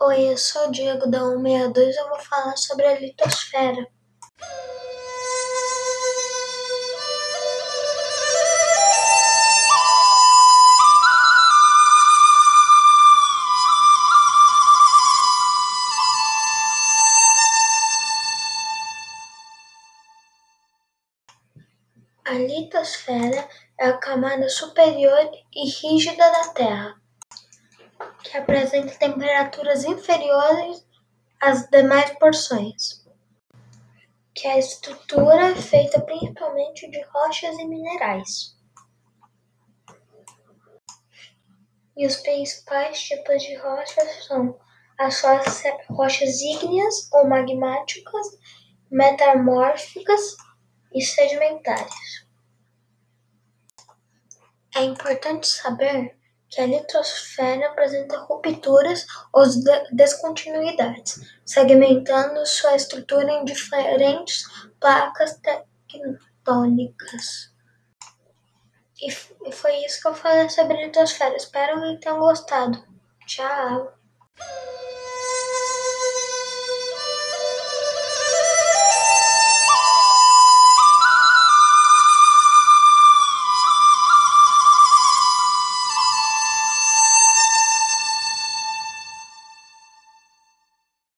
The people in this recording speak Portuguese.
Oi, eu sou o Diego da 162 eu vou falar sobre a litosfera. A litosfera é a camada superior e rígida da Terra que apresenta temperaturas inferiores às demais porções, que é a estrutura feita principalmente de rochas e minerais. E os principais tipos de rochas são as rochas ígneas ou magmáticas, metamórficas e sedimentares. É importante saber que a litosfera apresenta rupturas ou descontinuidades, segmentando sua estrutura em diferentes placas tectônicas. E foi isso que eu falei sobre a litosfera. Espero que tenham gostado. Tchau!